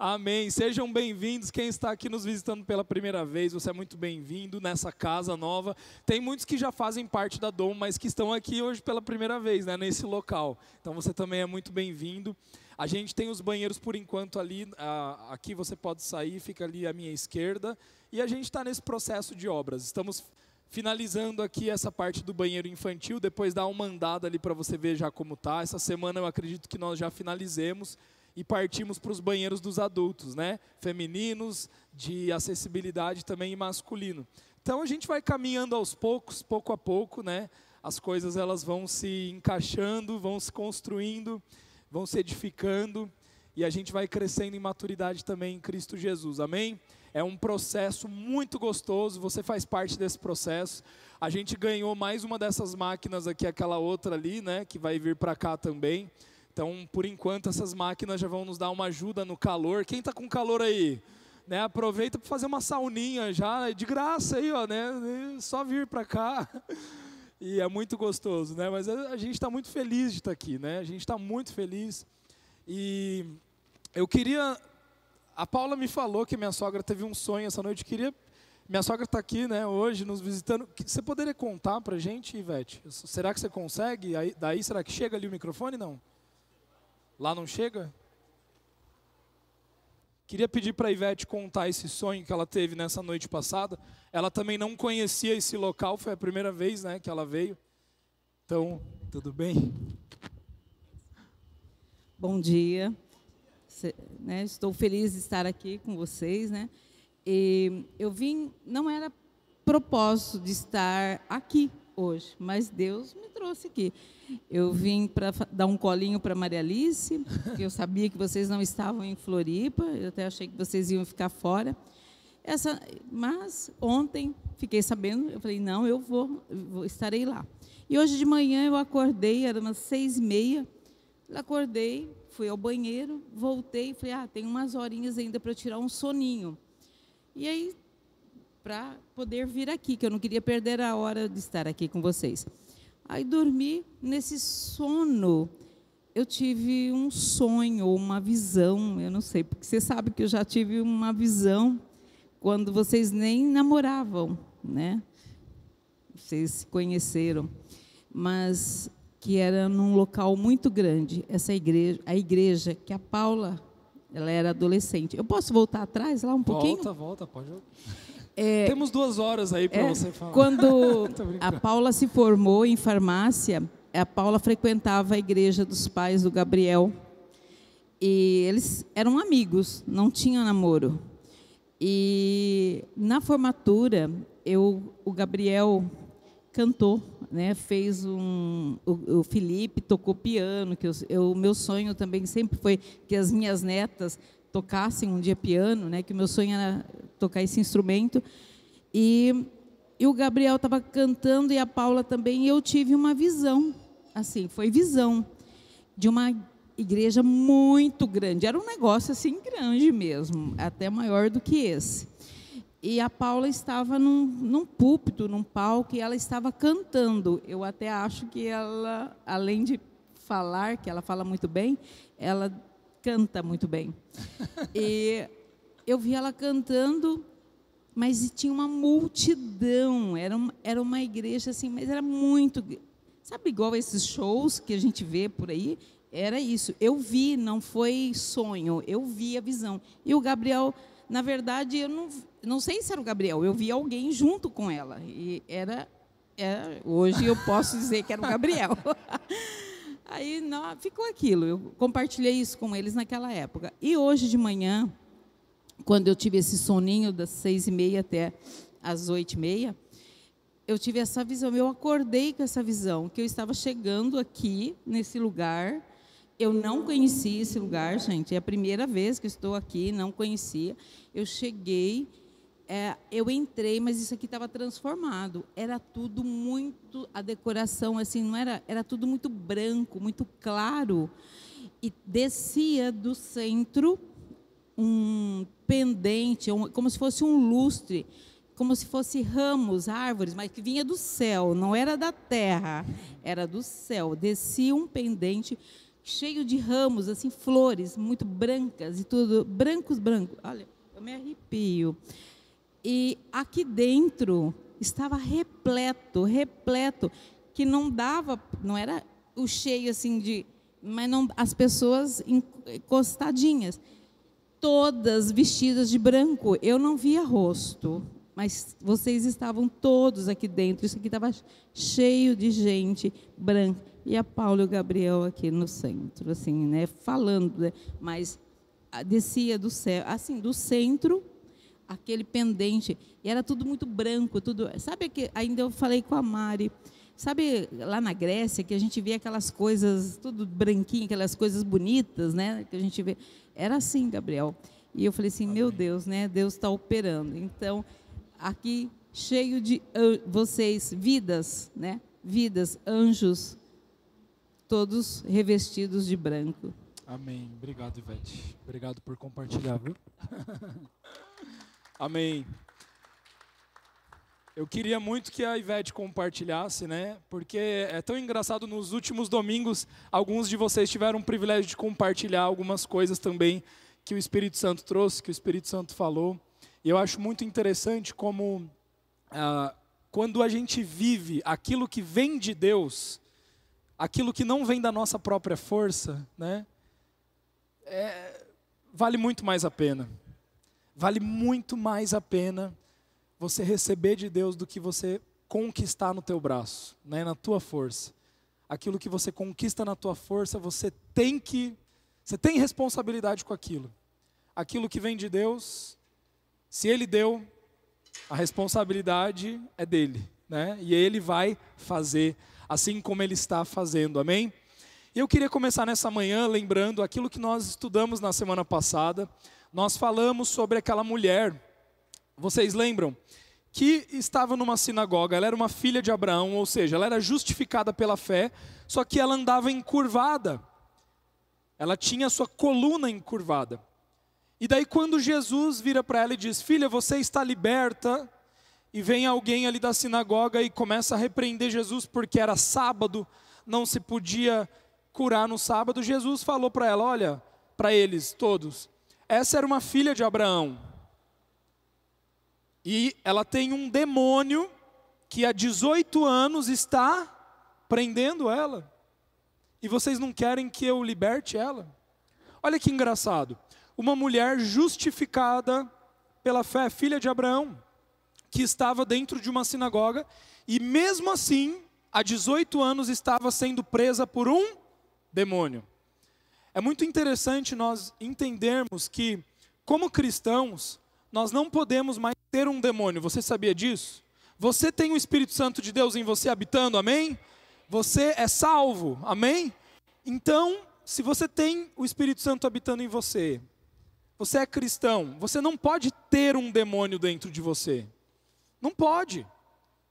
Amém. Sejam bem-vindos. Quem está aqui nos visitando pela primeira vez, você é muito bem-vindo nessa casa nova. Tem muitos que já fazem parte da Dom, mas que estão aqui hoje pela primeira vez, né, nesse local. Então você também é muito bem-vindo. A gente tem os banheiros por enquanto ali. aqui você pode sair, fica ali à minha esquerda. E a gente está nesse processo de obras. Estamos finalizando aqui essa parte do banheiro infantil. Depois dá uma andada ali para você ver já como tá. Essa semana eu acredito que nós já finalizemos e partimos para os banheiros dos adultos, né? Femininos, de acessibilidade também e masculino. Então a gente vai caminhando aos poucos, pouco a pouco, né? As coisas elas vão se encaixando, vão se construindo, vão se edificando e a gente vai crescendo em maturidade também em Cristo Jesus. Amém? É um processo muito gostoso, você faz parte desse processo. A gente ganhou mais uma dessas máquinas aqui, aquela outra ali, né, que vai vir para cá também. Então, por enquanto, essas máquinas já vão nos dar uma ajuda no calor. Quem está com calor aí? Né, aproveita para fazer uma sauninha já, de graça aí, ó, né? Só vir para cá. E é muito gostoso, né? Mas a, gente está muito feliz de estar tá aqui, né? A gente está muito feliz. E eu queria. A Paula me falou que minha sogra teve um sonho essa noite. Queria. Minha sogra está aqui, né? Hoje nos visitando. Você poderia contar para gente, Ivete? Será que você consegue? Aí, daí será que chega ali o microfone? Não. Lá não chega? Queria pedir para a Ivete contar esse sonho que ela teve nessa noite passada. Ela também não conhecia esse local, foi a primeira vez né, que ela veio. Então, tudo bem? Bom dia. Né, estou feliz de estar aqui com vocês. Né? E eu vim, não era propósito de estar aqui hoje, mas Deus me trouxe aqui. Eu vim para dar um colinho para Maria Alice, eu sabia que vocês não estavam em Floripa, eu até achei que vocês iam ficar fora. Essa, mas ontem fiquei sabendo, eu falei, não, eu vou, vou estarei lá. E hoje de manhã eu acordei, era umas seis e meia, acordei, fui ao banheiro, voltei, falei, ah, tem umas horinhas ainda para tirar um soninho. E aí, para poder vir aqui, que eu não queria perder a hora de estar aqui com vocês. Aí dormi, nesse sono, eu tive um sonho, uma visão, eu não sei, porque você sabe que eu já tive uma visão quando vocês nem namoravam, né? Vocês se conheceram, mas que era num local muito grande, essa igreja, a igreja que a Paula, ela era adolescente. Eu posso voltar atrás lá um volta, pouquinho? Volta, volta, pode. É, Temos duas horas aí para é, você falar. Quando a Paula se formou em farmácia, a Paula frequentava a igreja dos pais do Gabriel. E eles eram amigos, não tinham namoro. E na formatura, eu, o Gabriel cantou, né? Fez um, o, o Felipe tocou piano, que o meu sonho também sempre foi que as minhas netas tocassem um dia piano, né? Que o meu sonho era tocar esse instrumento. E, e o Gabriel estava cantando e a Paula também. E eu tive uma visão, assim, foi visão de uma igreja muito grande. Era um negócio assim grande mesmo, até maior do que esse. E a Paula estava num, num púlpito, num palco, e ela estava cantando. Eu até acho que ela, além de falar, que ela fala muito bem, ela canta muito bem. E eu vi ela cantando, mas tinha uma multidão. Era uma, era uma igreja assim, mas era muito. Sabe, igual esses shows que a gente vê por aí? Era isso. Eu vi, não foi sonho, eu vi a visão. E o Gabriel, na verdade, eu não, não sei se era o Gabriel, eu vi alguém junto com ela. E era. era hoje eu posso dizer que era o Gabriel. Aí não, ficou aquilo. Eu compartilhei isso com eles naquela época. E hoje de manhã, quando eu tive esse soninho das seis e meia até as oito e meia, eu tive essa visão. Eu acordei com essa visão que eu estava chegando aqui nesse lugar. Eu não conhecia esse lugar, gente. É a primeira vez que estou aqui, não conhecia. Eu cheguei é, eu entrei, mas isso aqui estava transformado. Era tudo muito, a decoração assim, não era, era tudo muito branco, muito claro. E descia do centro um pendente, um, como se fosse um lustre, como se fosse ramos, árvores, mas que vinha do céu, não era da terra, era do céu. Descia um pendente cheio de ramos, assim, flores muito brancas e tudo, brancos, brancos. Olha, eu me arrepio. E aqui dentro estava repleto, repleto, que não dava, não era o cheio assim de, mas não, as pessoas encostadinhas, todas vestidas de branco. Eu não via rosto, mas vocês estavam todos aqui dentro. Isso aqui estava cheio de gente branca. E a Paula e o Gabriel aqui no centro, assim, né, falando, né, mas descia do céu, assim, do centro, aquele pendente, e era tudo muito branco, tudo. Sabe que ainda eu falei com a Mari, sabe lá na Grécia que a gente vê aquelas coisas tudo branquinho, aquelas coisas bonitas, né, que a gente vê. Era assim, Gabriel. E eu falei assim, Amém. meu Deus, né, Deus está operando. Então, aqui cheio de vocês, vidas, né, vidas, anjos, todos revestidos de branco. Amém. Obrigado, Ivete. Obrigado por compartilhar, viu? Amém. Eu queria muito que a Ivete compartilhasse, né? Porque é tão engraçado, nos últimos domingos, alguns de vocês tiveram o privilégio de compartilhar algumas coisas também que o Espírito Santo trouxe, que o Espírito Santo falou. E eu acho muito interessante como, ah, quando a gente vive aquilo que vem de Deus, aquilo que não vem da nossa própria força, né? É, vale muito mais a pena. Vale muito mais a pena você receber de Deus do que você conquistar no teu braço, né, na tua força. Aquilo que você conquista na tua força, você tem que você tem responsabilidade com aquilo. Aquilo que vem de Deus, se ele deu, a responsabilidade é dele, né? E ele vai fazer assim como ele está fazendo. Amém? E eu queria começar nessa manhã lembrando aquilo que nós estudamos na semana passada. Nós falamos sobre aquela mulher, vocês lembram? Que estava numa sinagoga, ela era uma filha de Abraão, ou seja, ela era justificada pela fé, só que ela andava encurvada. Ela tinha a sua coluna encurvada. E daí, quando Jesus vira para ela e diz: Filha, você está liberta, e vem alguém ali da sinagoga e começa a repreender Jesus porque era sábado, não se podia curar no sábado. Jesus falou para ela: Olha, para eles todos, essa era uma filha de Abraão. E ela tem um demônio que há 18 anos está prendendo ela. E vocês não querem que eu liberte ela? Olha que engraçado. Uma mulher justificada pela fé, filha de Abraão que estava dentro de uma sinagoga e, mesmo assim, há 18 anos estava sendo presa por um demônio. É muito interessante nós entendermos que, como cristãos, nós não podemos mais ter um demônio. Você sabia disso? Você tem o Espírito Santo de Deus em você habitando, amém? Você é salvo, amém? Então, se você tem o Espírito Santo habitando em você, você é cristão, você não pode ter um demônio dentro de você. Não pode.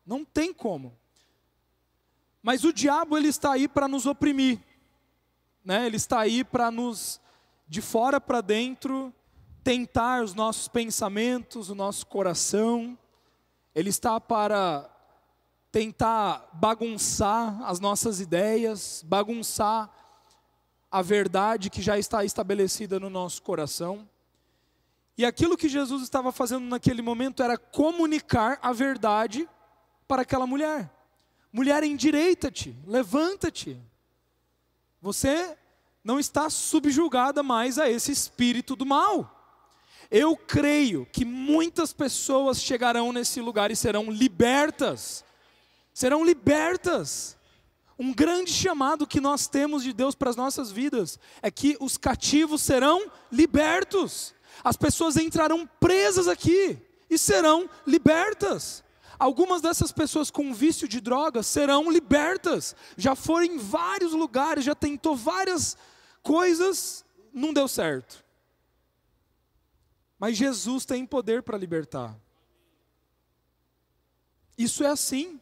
Não tem como. Mas o diabo ele está aí para nos oprimir. Né? Ele está aí para nos de fora para dentro tentar os nossos pensamentos, o nosso coração. Ele está para tentar bagunçar as nossas ideias, bagunçar a verdade que já está estabelecida no nosso coração. E aquilo que Jesus estava fazendo naquele momento era comunicar a verdade para aquela mulher. Mulher, endireita-te, levanta-te. Você não está subjugada mais a esse espírito do mal. Eu creio que muitas pessoas chegarão nesse lugar e serão libertas. Serão libertas. Um grande chamado que nós temos de Deus para as nossas vidas é que os cativos serão libertos as pessoas entrarão presas aqui e serão libertas. Algumas dessas pessoas com vício de drogas serão libertas. Já foram em vários lugares, já tentou várias coisas, não deu certo. Mas Jesus tem poder para libertar. Isso é assim.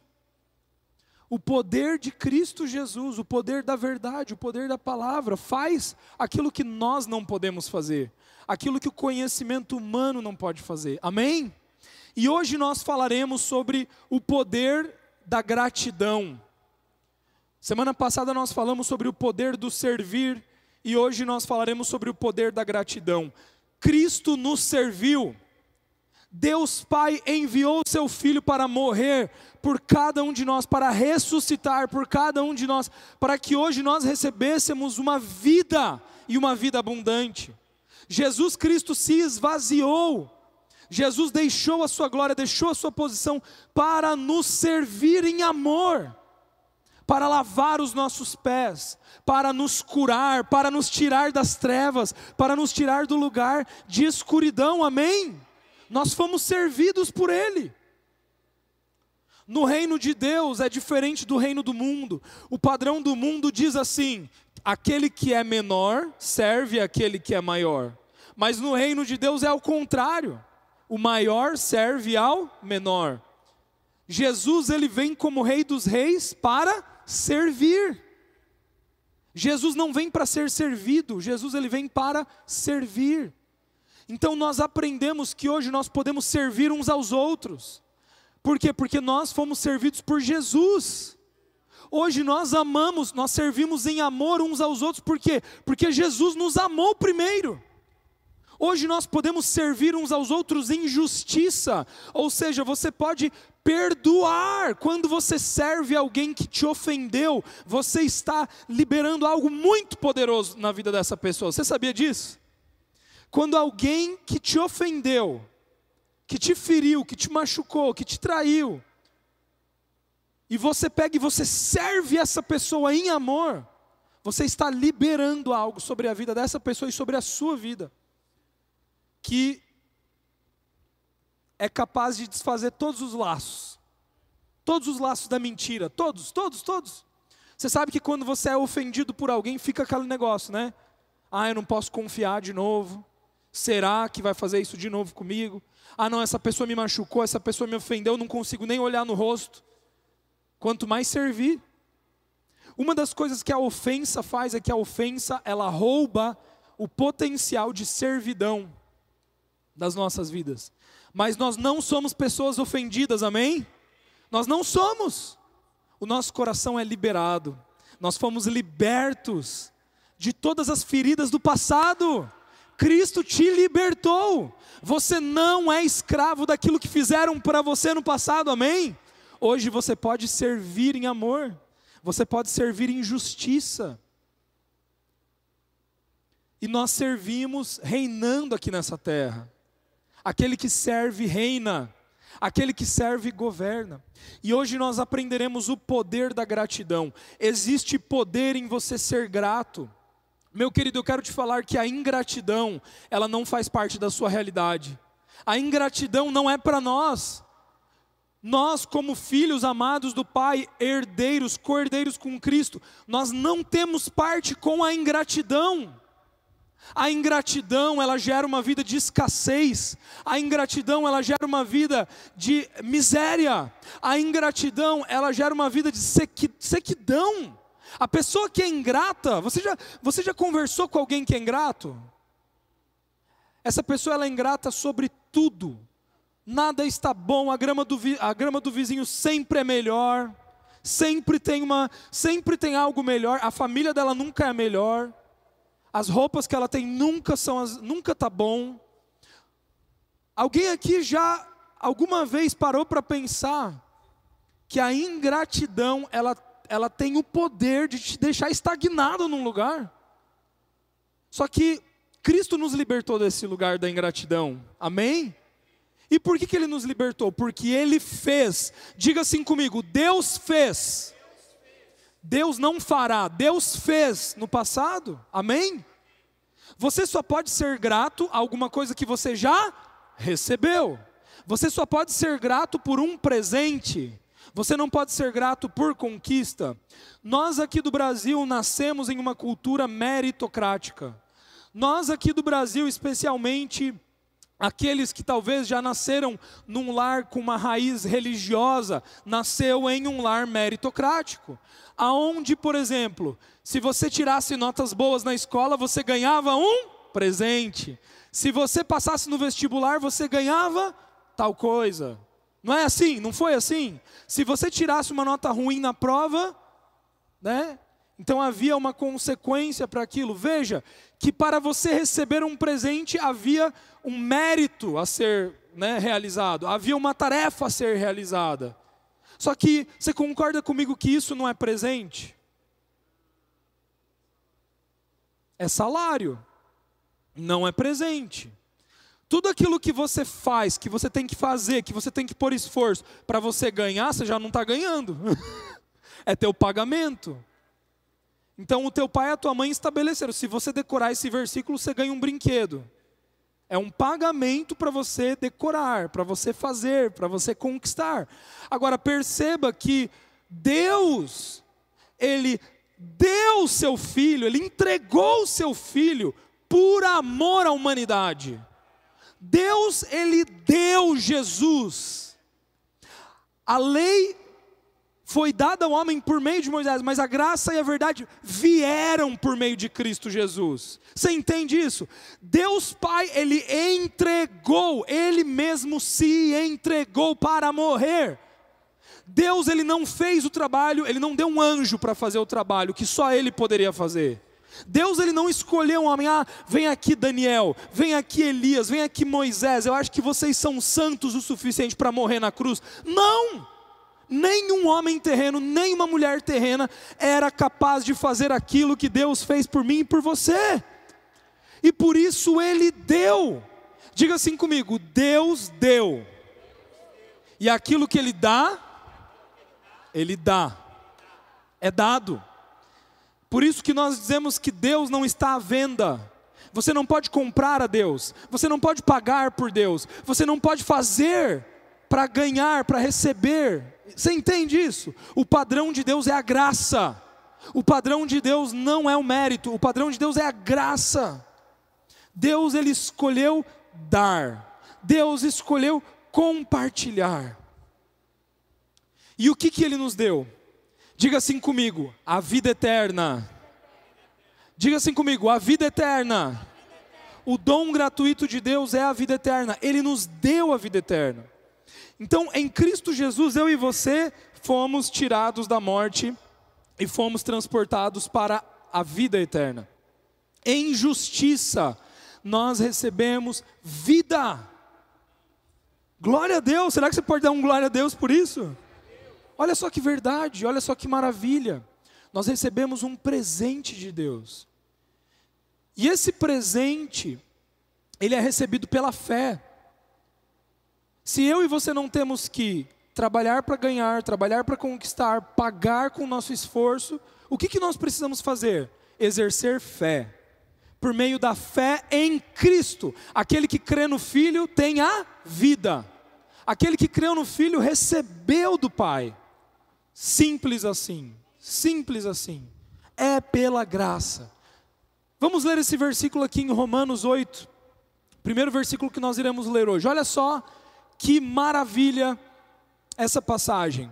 O poder de Cristo Jesus, o poder da verdade, o poder da palavra, faz aquilo que nós não podemos fazer aquilo que o conhecimento humano não pode fazer. Amém? E hoje nós falaremos sobre o poder da gratidão. Semana passada nós falamos sobre o poder do servir e hoje nós falaremos sobre o poder da gratidão. Cristo nos serviu. Deus Pai enviou seu Filho para morrer por cada um de nós, para ressuscitar por cada um de nós, para que hoje nós recebêssemos uma vida e uma vida abundante. Jesus Cristo se esvaziou, Jesus deixou a sua glória, deixou a sua posição para nos servir em amor para lavar os nossos pés, para nos curar, para nos tirar das trevas, para nos tirar do lugar de escuridão, amém? Nós fomos servidos por Ele. No reino de Deus é diferente do reino do mundo. O padrão do mundo diz assim: aquele que é menor serve aquele que é maior. Mas no reino de Deus é o contrário. O maior serve ao menor. Jesus ele vem como rei dos reis para servir. Jesus não vem para ser servido, Jesus ele vem para servir. Então nós aprendemos que hoje nós podemos servir uns aos outros. Por quê? Porque nós fomos servidos por Jesus. Hoje nós amamos, nós servimos em amor uns aos outros, por quê? Porque Jesus nos amou primeiro. Hoje nós podemos servir uns aos outros em justiça, ou seja, você pode perdoar. Quando você serve alguém que te ofendeu, você está liberando algo muito poderoso na vida dessa pessoa. Você sabia disso? Quando alguém que te ofendeu, que te feriu, que te machucou, que te traiu, e você pega e você serve essa pessoa em amor, você está liberando algo sobre a vida dessa pessoa e sobre a sua vida, que é capaz de desfazer todos os laços. Todos os laços da mentira, todos, todos, todos. Você sabe que quando você é ofendido por alguém, fica aquele negócio, né? Ah, eu não posso confiar de novo. Será que vai fazer isso de novo comigo? Ah, não, essa pessoa me machucou, essa pessoa me ofendeu, eu não consigo nem olhar no rosto. Quanto mais servir. Uma das coisas que a ofensa faz é que a ofensa, ela rouba o potencial de servidão das nossas vidas mas nós não somos pessoas ofendidas, amém? Nós não somos. O nosso coração é liberado, nós fomos libertos de todas as feridas do passado. Cristo te libertou. Você não é escravo daquilo que fizeram para você no passado, amém? Hoje você pode servir em amor, você pode servir em justiça. E nós servimos reinando aqui nessa terra. Aquele que serve reina, aquele que serve governa. E hoje nós aprenderemos o poder da gratidão. Existe poder em você ser grato. Meu querido, eu quero te falar que a ingratidão, ela não faz parte da sua realidade. A ingratidão não é para nós. Nós, como filhos amados do Pai, herdeiros, co-herdeiros com Cristo, nós não temos parte com a ingratidão. A ingratidão, ela gera uma vida de escassez. A ingratidão, ela gera uma vida de miséria. A ingratidão, ela gera uma vida de sequidão. A pessoa que é ingrata, você já, você já conversou com alguém que é ingrato? Essa pessoa ela é ingrata sobre tudo. Nada está bom, a grama do, a grama do vizinho sempre é melhor. Sempre tem uma, sempre tem algo melhor. A família dela nunca é melhor as roupas que ela tem nunca são as, nunca tá bom. Alguém aqui já alguma vez parou para pensar que a ingratidão ela, ela tem o poder de te deixar estagnado num lugar? Só que Cristo nos libertou desse lugar da ingratidão. Amém? E por que, que Ele nos libertou? Porque Ele fez. Diga assim comigo: Deus fez Deus não fará, Deus fez no passado, amém? Você só pode ser grato a alguma coisa que você já recebeu. Você só pode ser grato por um presente. Você não pode ser grato por conquista. Nós aqui do Brasil nascemos em uma cultura meritocrática. Nós aqui do Brasil, especialmente, Aqueles que talvez já nasceram num lar com uma raiz religiosa, nasceu em um lar meritocrático, aonde, por exemplo, se você tirasse notas boas na escola, você ganhava um presente. Se você passasse no vestibular, você ganhava tal coisa. Não é assim? Não foi assim? Se você tirasse uma nota ruim na prova, né? Então havia uma consequência para aquilo. Veja que para você receber um presente havia um mérito a ser né, realizado, havia uma tarefa a ser realizada. Só que você concorda comigo que isso não é presente? É salário, não é presente. Tudo aquilo que você faz, que você tem que fazer, que você tem que pôr esforço para você ganhar, você já não está ganhando. é teu pagamento. Então o teu pai e a tua mãe estabeleceram: se você decorar esse versículo, você ganha um brinquedo. É um pagamento para você decorar, para você fazer, para você conquistar. Agora perceba que Deus, Ele deu o seu filho, Ele entregou o seu filho por amor à humanidade. Deus, Ele deu Jesus. A lei foi dada ao homem por meio de Moisés, mas a graça e a verdade vieram por meio de Cristo Jesus. Você entende isso? Deus Pai, Ele entregou, Ele mesmo se entregou para morrer. Deus, Ele não fez o trabalho, Ele não deu um anjo para fazer o trabalho que só Ele poderia fazer. Deus ele não escolheu um homem, ah, vem aqui Daniel, vem aqui Elias, vem aqui Moisés, eu acho que vocês são santos o suficiente para morrer na cruz. Não! Nenhum homem terreno, nem uma mulher terrena era capaz de fazer aquilo que Deus fez por mim e por você. E por isso ele deu. Diga assim comigo: Deus deu. E aquilo que ele dá, ele dá. É dado. Por isso que nós dizemos que Deus não está à venda. Você não pode comprar a Deus, você não pode pagar por Deus, você não pode fazer para ganhar, para receber. Você entende isso? O padrão de Deus é a graça. O padrão de Deus não é o mérito, o padrão de Deus é a graça. Deus ele escolheu dar. Deus escolheu compartilhar. E o que que ele nos deu? Diga assim comigo: a vida eterna. Diga assim comigo: a vida eterna. O dom gratuito de Deus é a vida eterna. Ele nos deu a vida eterna. Então, em Cristo Jesus, eu e você fomos tirados da morte e fomos transportados para a vida eterna. Em justiça, nós recebemos vida. Glória a Deus. Será que você pode dar um glória a Deus por isso? Olha só que verdade, olha só que maravilha. Nós recebemos um presente de Deus. E esse presente, ele é recebido pela fé. Se eu e você não temos que trabalhar para ganhar, trabalhar para conquistar, pagar com o nosso esforço, o que, que nós precisamos fazer? Exercer fé. Por meio da fé em Cristo. Aquele que crê no Filho tem a vida. Aquele que creu no Filho recebeu do Pai. Simples assim. Simples assim. É pela graça. Vamos ler esse versículo aqui em Romanos 8. Primeiro versículo que nós iremos ler hoje. Olha só que maravilha essa passagem.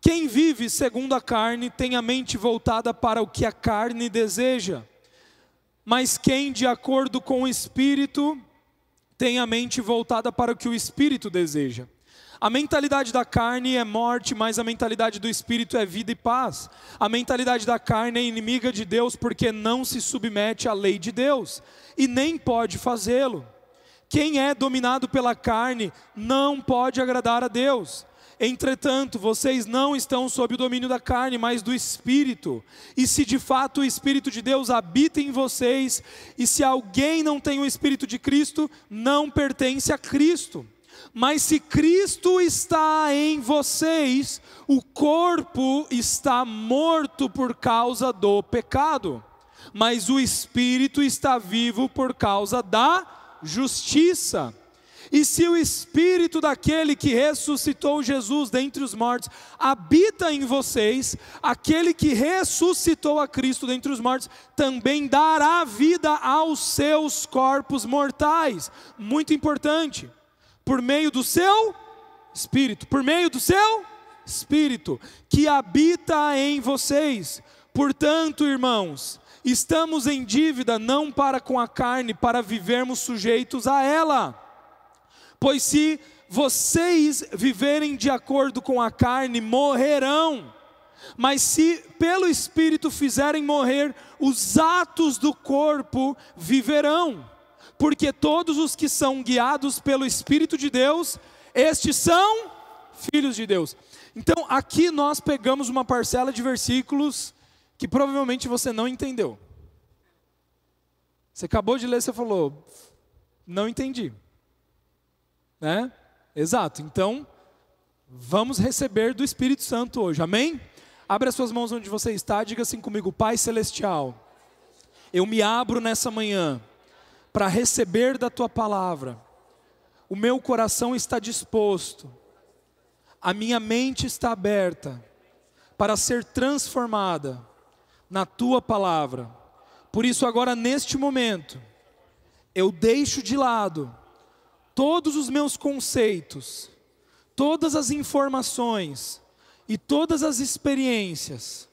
Quem vive segundo a carne tem a mente voltada para o que a carne deseja, mas quem, de acordo com o espírito, tem a mente voltada para o que o espírito deseja. A mentalidade da carne é morte, mas a mentalidade do espírito é vida e paz. A mentalidade da carne é inimiga de Deus porque não se submete à lei de Deus e nem pode fazê-lo. Quem é dominado pela carne não pode agradar a Deus. Entretanto, vocês não estão sob o domínio da carne, mas do Espírito. E se de fato o Espírito de Deus habita em vocês, e se alguém não tem o Espírito de Cristo, não pertence a Cristo. Mas se Cristo está em vocês, o corpo está morto por causa do pecado, mas o espírito está vivo por causa da justiça. E se o espírito daquele que ressuscitou Jesus dentre os mortos habita em vocês, aquele que ressuscitou a Cristo dentre os mortos também dará vida aos seus corpos mortais. Muito importante. Por meio do seu espírito, por meio do seu espírito que habita em vocês. Portanto, irmãos, Estamos em dívida não para com a carne, para vivermos sujeitos a ela. Pois se vocês viverem de acordo com a carne, morrerão. Mas se pelo Espírito fizerem morrer os atos do corpo, viverão. Porque todos os que são guiados pelo Espírito de Deus, estes são filhos de Deus. Então, aqui nós pegamos uma parcela de versículos que provavelmente você não entendeu. Você acabou de ler, você falou, não entendi. Né? Exato. Então, vamos receber do Espírito Santo hoje. Amém? Abre as suas mãos onde você está, diga assim comigo, Pai celestial. Eu me abro nessa manhã para receber da tua palavra. O meu coração está disposto. A minha mente está aberta para ser transformada na tua palavra. Por isso, agora neste momento, eu deixo de lado todos os meus conceitos, todas as informações e todas as experiências,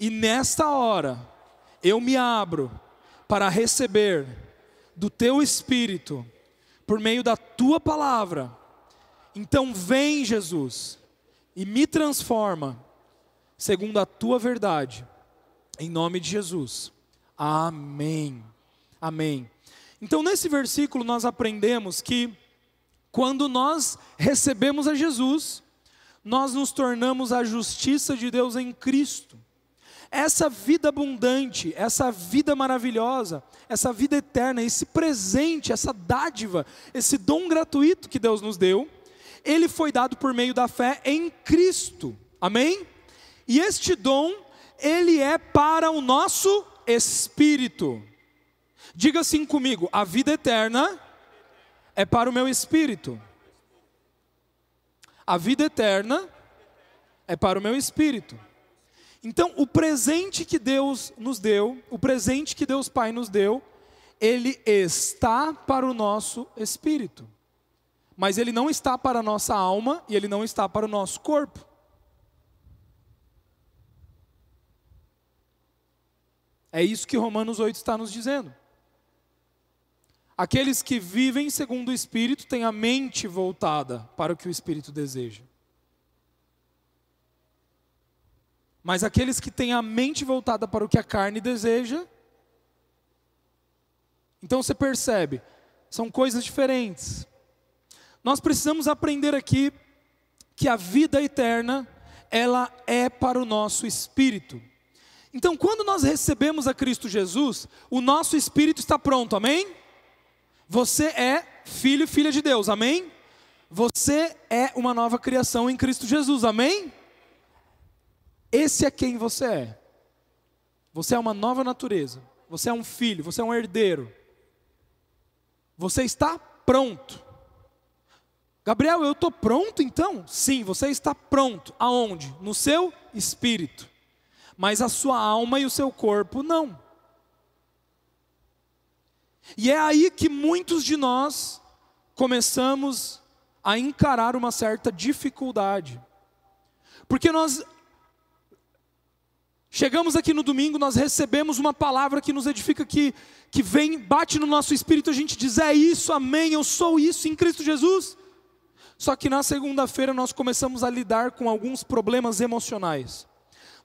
e nesta hora eu me abro para receber do teu Espírito, por meio da tua palavra. Então, vem, Jesus, e me transforma, segundo a tua verdade, em nome de Jesus. Amém. Amém. Então, nesse versículo, nós aprendemos que quando nós recebemos a Jesus, nós nos tornamos a justiça de Deus em Cristo. Essa vida abundante, essa vida maravilhosa, essa vida eterna, esse presente, essa dádiva, esse dom gratuito que Deus nos deu, ele foi dado por meio da fé em Cristo. Amém? E este dom, ele é para o nosso espírito. Diga assim comigo: a vida eterna é para o meu espírito. A vida eterna é para o meu espírito. Então, o presente que Deus nos deu, o presente que Deus Pai nos deu, ele está para o nosso espírito. Mas ele não está para a nossa alma e ele não está para o nosso corpo. É isso que Romanos 8 está nos dizendo. Aqueles que vivem segundo o Espírito têm a mente voltada para o que o Espírito deseja. Mas aqueles que têm a mente voltada para o que a carne deseja, então você percebe, são coisas diferentes. Nós precisamos aprender aqui que a vida eterna, ela é para o nosso espírito. Então, quando nós recebemos a Cristo Jesus, o nosso espírito está pronto, amém? Você é filho e filha de Deus, amém? Você é uma nova criação em Cristo Jesus, amém? Esse é quem você é. Você é uma nova natureza. Você é um filho, você é um herdeiro. Você está pronto. Gabriel, eu estou pronto então? Sim, você está pronto. Aonde? No seu espírito mas a sua alma e o seu corpo não. E é aí que muitos de nós começamos a encarar uma certa dificuldade. Porque nós chegamos aqui no domingo, nós recebemos uma palavra que nos edifica, que, que vem, bate no nosso espírito, a gente diz: é isso, amém, eu sou isso em Cristo Jesus. Só que na segunda-feira nós começamos a lidar com alguns problemas emocionais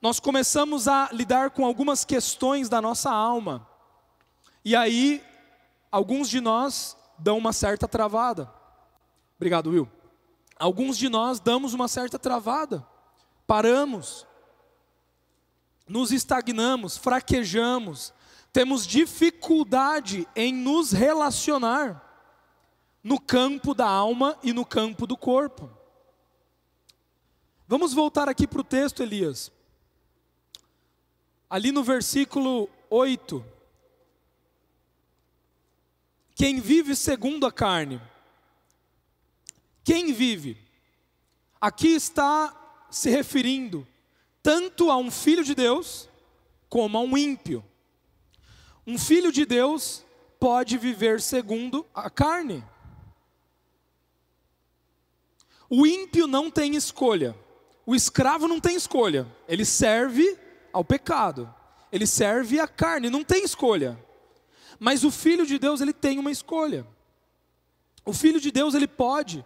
nós começamos a lidar com algumas questões da nossa alma. E aí, alguns de nós dão uma certa travada. Obrigado, Will. Alguns de nós damos uma certa travada. Paramos. Nos estagnamos, fraquejamos, temos dificuldade em nos relacionar no campo da alma e no campo do corpo. Vamos voltar aqui para o texto, Elias ali no versículo 8. Quem vive segundo a carne. Quem vive? Aqui está se referindo tanto a um filho de Deus como a um ímpio. Um filho de Deus pode viver segundo a carne. O ímpio não tem escolha. O escravo não tem escolha. Ele serve ao pecado. Ele serve à carne, não tem escolha. Mas o filho de Deus, ele tem uma escolha. O filho de Deus, ele pode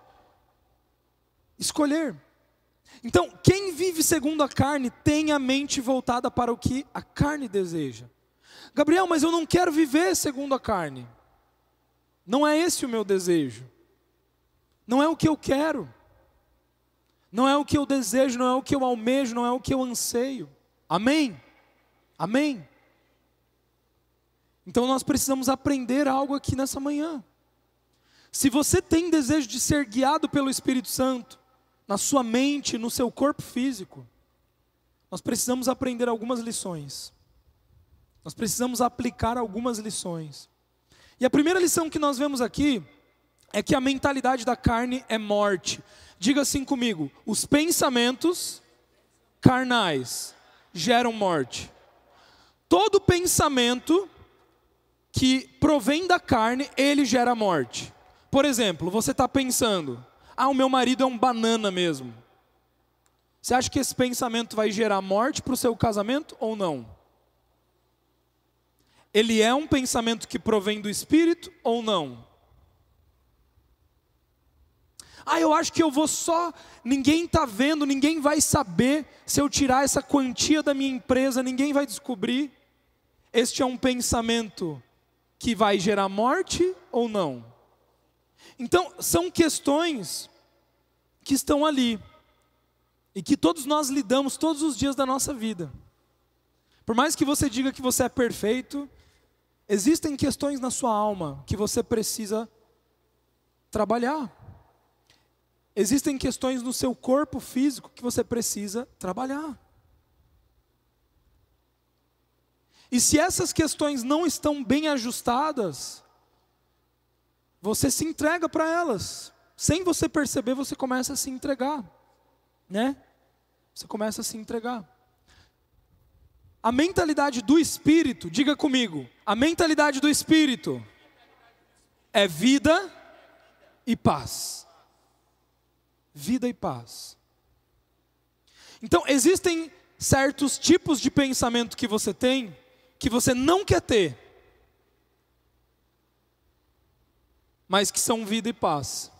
escolher. Então, quem vive segundo a carne tem a mente voltada para o que a carne deseja. Gabriel, mas eu não quero viver segundo a carne. Não é esse o meu desejo. Não é o que eu quero. Não é o que eu desejo, não é o que eu almejo, não é o que eu anseio. Amém? Amém? Então nós precisamos aprender algo aqui nessa manhã. Se você tem desejo de ser guiado pelo Espírito Santo, na sua mente, no seu corpo físico, nós precisamos aprender algumas lições. Nós precisamos aplicar algumas lições. E a primeira lição que nós vemos aqui é que a mentalidade da carne é morte. Diga assim comigo: os pensamentos carnais geram morte. Todo pensamento que provém da carne, ele gera morte. Por exemplo, você está pensando, ah, o meu marido é um banana mesmo. Você acha que esse pensamento vai gerar morte para o seu casamento ou não? Ele é um pensamento que provém do espírito ou não? Ah, eu acho que eu vou só, ninguém está vendo, ninguém vai saber se eu tirar essa quantia da minha empresa, ninguém vai descobrir. Este é um pensamento que vai gerar morte ou não? Então, são questões que estão ali e que todos nós lidamos todos os dias da nossa vida. Por mais que você diga que você é perfeito, existem questões na sua alma que você precisa trabalhar. Existem questões no seu corpo físico que você precisa trabalhar. E se essas questões não estão bem ajustadas, você se entrega para elas. Sem você perceber, você começa a se entregar, né? Você começa a se entregar. A mentalidade do espírito, diga comigo, a mentalidade do espírito é vida e paz. Vida e paz. Então, existem certos tipos de pensamento que você tem que você não quer ter, mas que são vida e paz.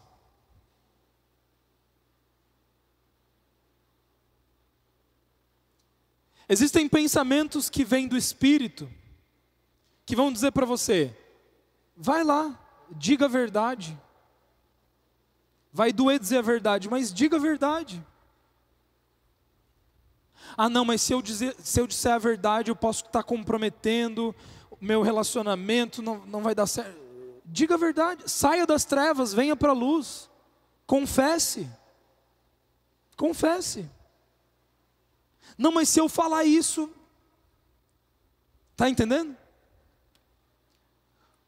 Existem pensamentos que vêm do espírito, que vão dizer para você: vai lá, diga a verdade. Vai doer dizer a verdade, mas diga a verdade. Ah, não, mas se eu, dizer, se eu disser a verdade, eu posso estar comprometendo o meu relacionamento, não, não vai dar certo. Diga a verdade, saia das trevas, venha para a luz. Confesse. Confesse. Não, mas se eu falar isso, está entendendo?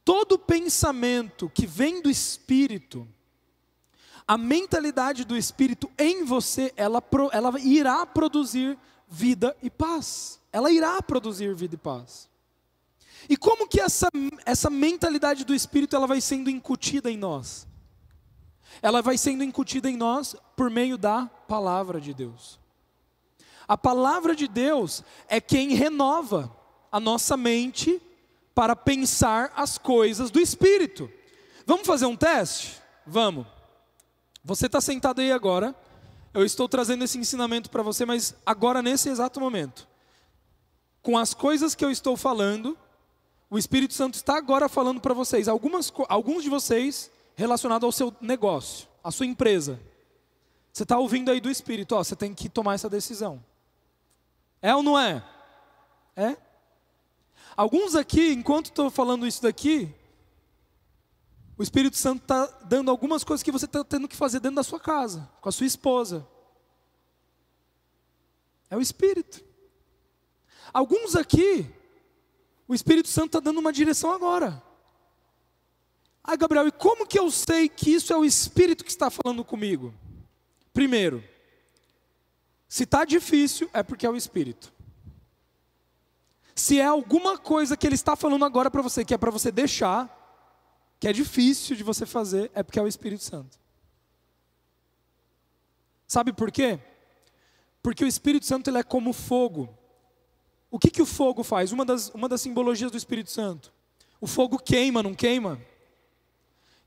Todo pensamento que vem do Espírito, a mentalidade do Espírito em você, ela, ela irá produzir vida e paz. Ela irá produzir vida e paz. E como que essa, essa mentalidade do Espírito ela vai sendo incutida em nós? Ela vai sendo incutida em nós por meio da palavra de Deus. A palavra de Deus é quem renova a nossa mente para pensar as coisas do Espírito. Vamos fazer um teste? Vamos. Você está sentado aí agora. Eu estou trazendo esse ensinamento para você, mas agora nesse exato momento. Com as coisas que eu estou falando, o Espírito Santo está agora falando para vocês. Algumas, alguns de vocês relacionados ao seu negócio, à sua empresa. Você está ouvindo aí do Espírito, ó, você tem que tomar essa decisão. É ou não é? É? Alguns aqui, enquanto estou falando isso daqui, o Espírito Santo está dando algumas coisas que você está tendo que fazer dentro da sua casa, com a sua esposa. É o Espírito. Alguns aqui, o Espírito Santo está dando uma direção agora. Ah, Gabriel, e como que eu sei que isso é o Espírito que está falando comigo? Primeiro, se está difícil, é porque é o Espírito. Se é alguma coisa que Ele está falando agora para você, que é para você deixar, que é difícil de você fazer, é porque é o Espírito Santo. Sabe por quê? Porque o Espírito Santo ele é como fogo. O que, que o fogo faz? Uma das, uma das simbologias do Espírito Santo. O fogo queima, não queima?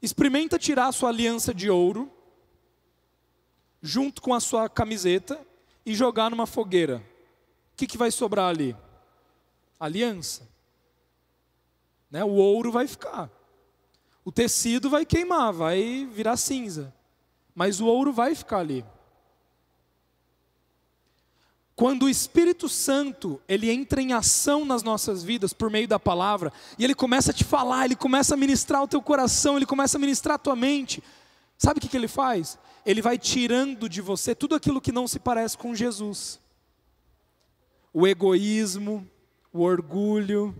Experimenta tirar a sua aliança de ouro junto com a sua camiseta e jogar numa fogueira, o que, que vai sobrar ali? Aliança. Né? O ouro vai ficar. O tecido vai queimar, vai virar cinza. Mas o ouro vai ficar ali. Quando o Espírito Santo, ele entra em ação nas nossas vidas por meio da palavra, e ele começa a te falar, ele começa a ministrar o teu coração, ele começa a ministrar a tua mente. Sabe o que, que ele faz? Ele vai tirando de você tudo aquilo que não se parece com Jesus. O egoísmo, o orgulho,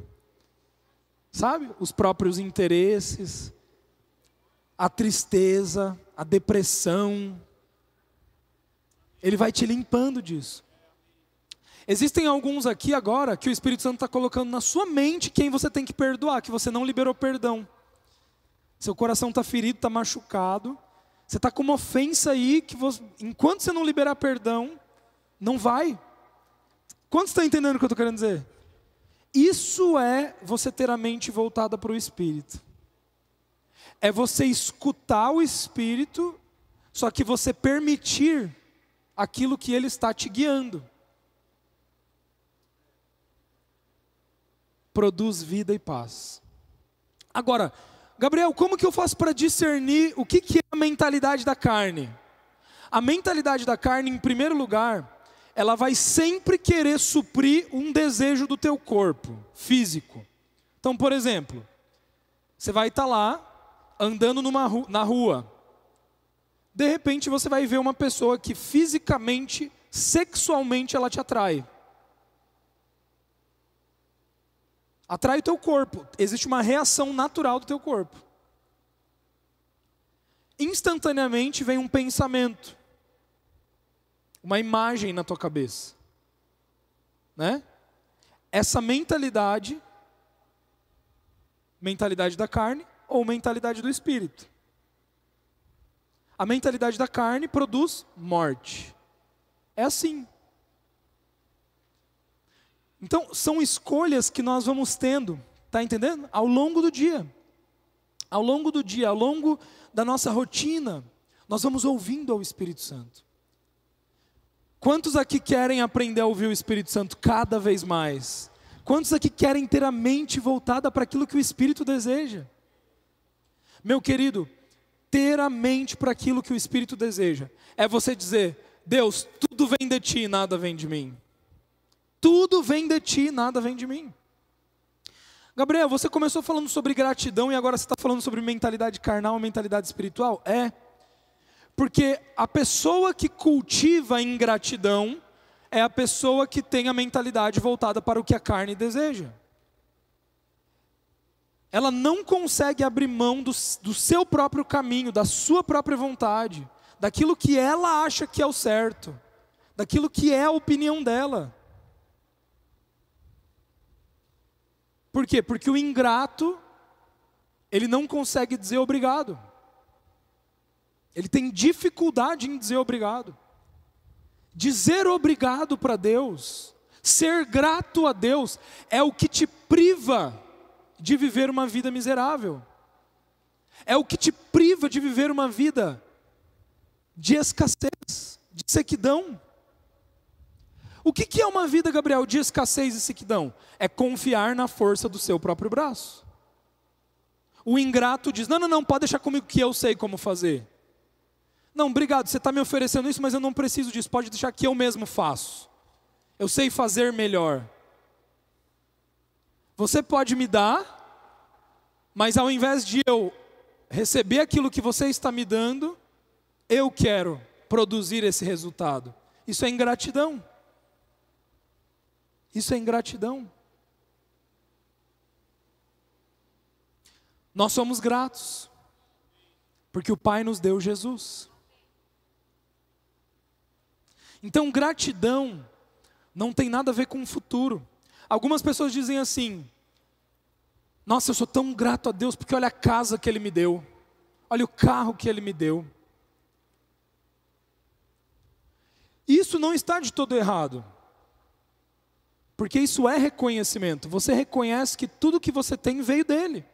sabe? Os próprios interesses, a tristeza, a depressão. Ele vai te limpando disso. Existem alguns aqui agora que o Espírito Santo está colocando na sua mente quem você tem que perdoar, que você não liberou perdão. Seu coração está ferido, está machucado. Você está com uma ofensa aí que você, enquanto você não liberar perdão, não vai. Quantos estão entendendo o que eu estou querendo dizer? Isso é você ter a mente voltada para o Espírito. É você escutar o Espírito, só que você permitir aquilo que ele está te guiando. produz vida e paz. Agora, Gabriel, como que eu faço para discernir o que, que é a mentalidade da carne? A mentalidade da carne, em primeiro lugar, ela vai sempre querer suprir um desejo do teu corpo, físico. Então, por exemplo, você vai estar tá lá, andando ru na rua. De repente, você vai ver uma pessoa que fisicamente, sexualmente, ela te atrai. atrai o teu corpo. Existe uma reação natural do teu corpo. Instantaneamente vem um pensamento, uma imagem na tua cabeça, né? Essa mentalidade, mentalidade da carne ou mentalidade do espírito. A mentalidade da carne produz morte. É assim. Então, são escolhas que nós vamos tendo, tá entendendo? Ao longo do dia. Ao longo do dia, ao longo da nossa rotina, nós vamos ouvindo ao Espírito Santo. Quantos aqui querem aprender a ouvir o Espírito Santo cada vez mais? Quantos aqui querem ter a mente voltada para aquilo que o Espírito deseja? Meu querido, ter a mente para aquilo que o Espírito deseja é você dizer: Deus, tudo vem de ti, nada vem de mim. Tudo vem de ti, nada vem de mim. Gabriel, você começou falando sobre gratidão e agora você está falando sobre mentalidade carnal, mentalidade espiritual? É. Porque a pessoa que cultiva ingratidão é a pessoa que tem a mentalidade voltada para o que a carne deseja. Ela não consegue abrir mão do, do seu próprio caminho, da sua própria vontade, daquilo que ela acha que é o certo, daquilo que é a opinião dela. Por quê? Porque o ingrato, ele não consegue dizer obrigado. Ele tem dificuldade em dizer obrigado. Dizer obrigado para Deus, ser grato a Deus, é o que te priva de viver uma vida miserável. É o que te priva de viver uma vida de escassez, de sequidão. O que, que é uma vida, Gabriel, de escassez e sequidão? É confiar na força do seu próprio braço. O ingrato diz: Não, não, não, pode deixar comigo que eu sei como fazer. Não, obrigado, você está me oferecendo isso, mas eu não preciso disso, pode deixar que eu mesmo faço. Eu sei fazer melhor. Você pode me dar, mas ao invés de eu receber aquilo que você está me dando, eu quero produzir esse resultado. Isso é ingratidão. Isso é ingratidão. Nós somos gratos, porque o Pai nos deu Jesus. Então, gratidão não tem nada a ver com o futuro. Algumas pessoas dizem assim: Nossa, eu sou tão grato a Deus porque olha a casa que Ele me deu, olha o carro que Ele me deu. Isso não está de todo errado. Porque isso é reconhecimento. Você reconhece que tudo que você tem veio dele.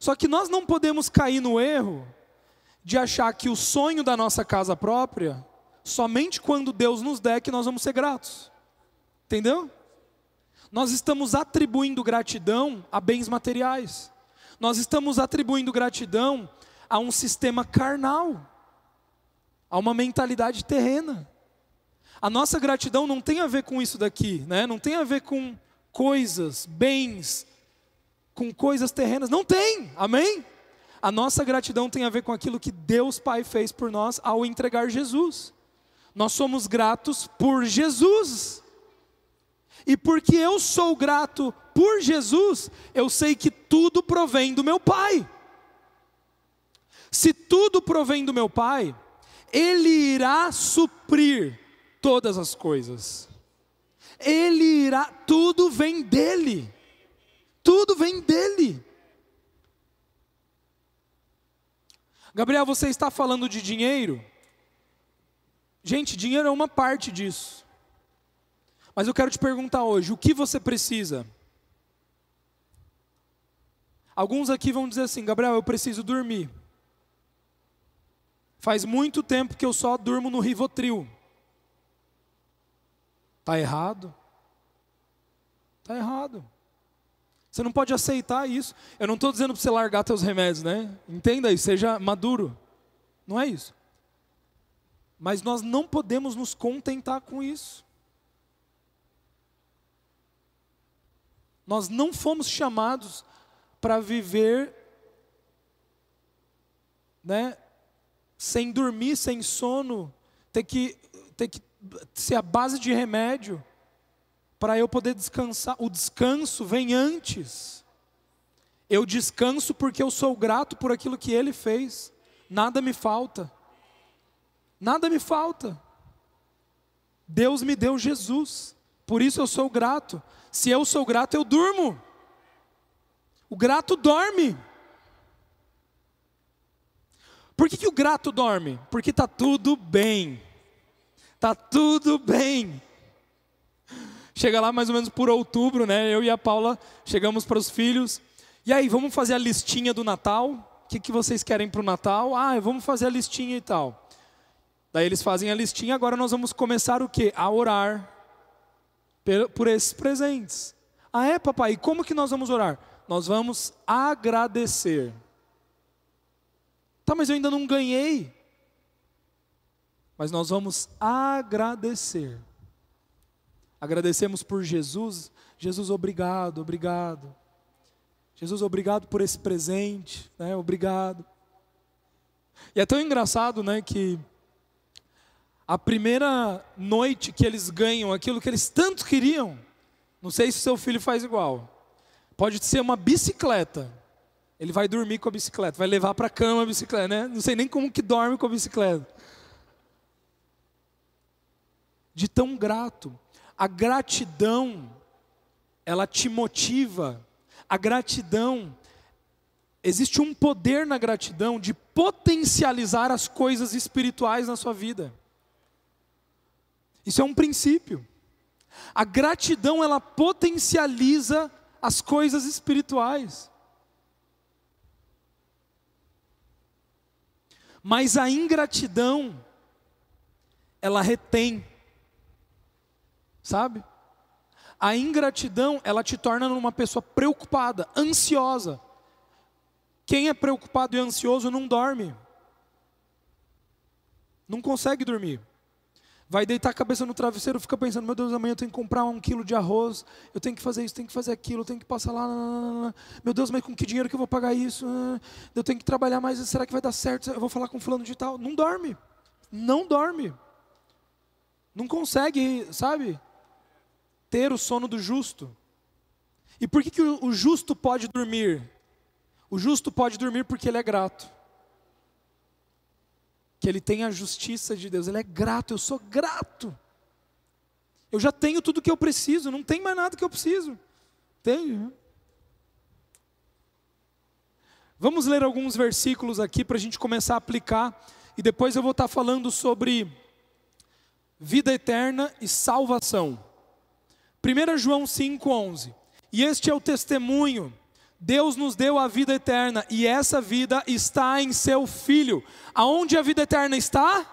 Só que nós não podemos cair no erro de achar que o sonho da nossa casa própria, somente quando Deus nos der que nós vamos ser gratos. Entendeu? Nós estamos atribuindo gratidão a bens materiais. Nós estamos atribuindo gratidão a um sistema carnal, a uma mentalidade terrena. A nossa gratidão não tem a ver com isso daqui, né? não tem a ver com coisas, bens, com coisas terrenas. Não tem, amém? A nossa gratidão tem a ver com aquilo que Deus Pai fez por nós ao entregar Jesus. Nós somos gratos por Jesus. E porque eu sou grato por Jesus, eu sei que tudo provém do meu Pai. Se tudo provém do meu Pai, Ele irá suprir todas as coisas. Ele irá, tudo vem dele. Tudo vem dele. Gabriel, você está falando de dinheiro? Gente, dinheiro é uma parte disso. Mas eu quero te perguntar hoje: o que você precisa? Alguns aqui vão dizer assim: Gabriel, eu preciso dormir. Faz muito tempo que eu só durmo no Rivotril. Está errado? Está errado. Você não pode aceitar isso. Eu não estou dizendo para você largar teus remédios, né? Entenda isso, seja maduro. Não é isso. Mas nós não podemos nos contentar com isso. Nós não fomos chamados para viver, né, sem dormir, sem sono, ter que, ter que ser a base de remédio para eu poder descansar. O descanso vem antes. Eu descanso porque eu sou grato por aquilo que Ele fez. Nada me falta. Nada me falta. Deus me deu Jesus. Por isso eu sou grato. Se eu sou grato, eu durmo. O grato dorme. Por que, que o grato dorme? Porque está tudo bem. Está tudo bem. Chega lá mais ou menos por outubro, né? Eu e a Paula chegamos para os filhos. E aí, vamos fazer a listinha do Natal? O que, que vocês querem para o Natal? Ah, vamos fazer a listinha e tal. Daí eles fazem a listinha, agora nós vamos começar o quê? A orar por esses presentes. Ah, é, papai? E como que nós vamos orar? Nós vamos agradecer. Tá, mas eu ainda não ganhei. Mas nós vamos agradecer. Agradecemos por Jesus. Jesus, obrigado, obrigado. Jesus, obrigado por esse presente, né? Obrigado. E é tão engraçado, né, que a primeira noite que eles ganham aquilo que eles tanto queriam, não sei se seu filho faz igual. Pode ser uma bicicleta. Ele vai dormir com a bicicleta, vai levar para a cama a bicicleta, né? Não sei nem como que dorme com a bicicleta. De tão grato. A gratidão, ela te motiva. A gratidão, existe um poder na gratidão de potencializar as coisas espirituais na sua vida. Isso é um princípio. A gratidão, ela potencializa as coisas espirituais. Mas a ingratidão, ela retém sabe? A ingratidão, ela te torna uma pessoa preocupada, ansiosa. Quem é preocupado e ansioso não dorme. Não consegue dormir. Vai deitar a cabeça no travesseiro, fica pensando: meu Deus, amanhã eu tenho que comprar um quilo de arroz, eu tenho que fazer isso, tenho que fazer aquilo, eu tenho que passar lá. Meu Deus, mas com que dinheiro que eu vou pagar isso? Eu tenho que trabalhar mais, será que vai dar certo? Eu vou falar com fulano de tal. Não dorme. Não dorme. Não consegue, sabe? ter o sono do justo. E por que, que o justo pode dormir? O justo pode dormir porque ele é grato. Que ele tem a justiça de Deus, ele é grato, eu sou grato. Eu já tenho tudo que eu preciso, não tem mais nada que eu preciso. Tenho. Vamos ler alguns versículos aqui para a gente começar a aplicar, e depois eu vou estar falando sobre vida eterna e salvação. 1 João 5,11. E este é o testemunho Deus nos deu a vida eterna e essa vida está em seu Filho. Aonde a vida eterna está?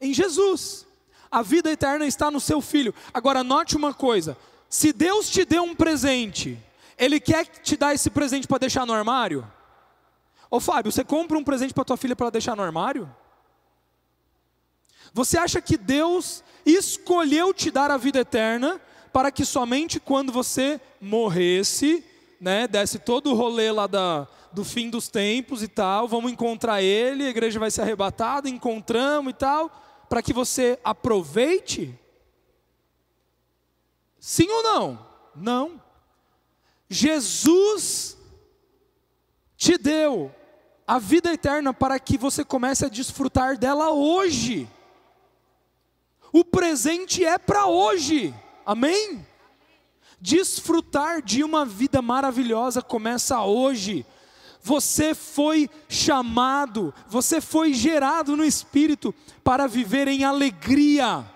Em Jesus. A vida eterna está no seu Filho. Agora, note uma coisa: se Deus te deu um presente, Ele quer te dar esse presente para deixar no armário? Ô Fábio, você compra um presente para tua filha para deixar no armário? Você acha que Deus escolheu te dar a vida eterna para que somente quando você morresse, né, desse todo o rolê lá da, do fim dos tempos e tal, vamos encontrar ele, a igreja vai ser arrebatada, encontramos e tal, para que você aproveite? Sim ou não? Não. Jesus te deu a vida eterna para que você comece a desfrutar dela hoje. O presente é para hoje, amém? Desfrutar de uma vida maravilhosa começa hoje. Você foi chamado, você foi gerado no Espírito para viver em alegria,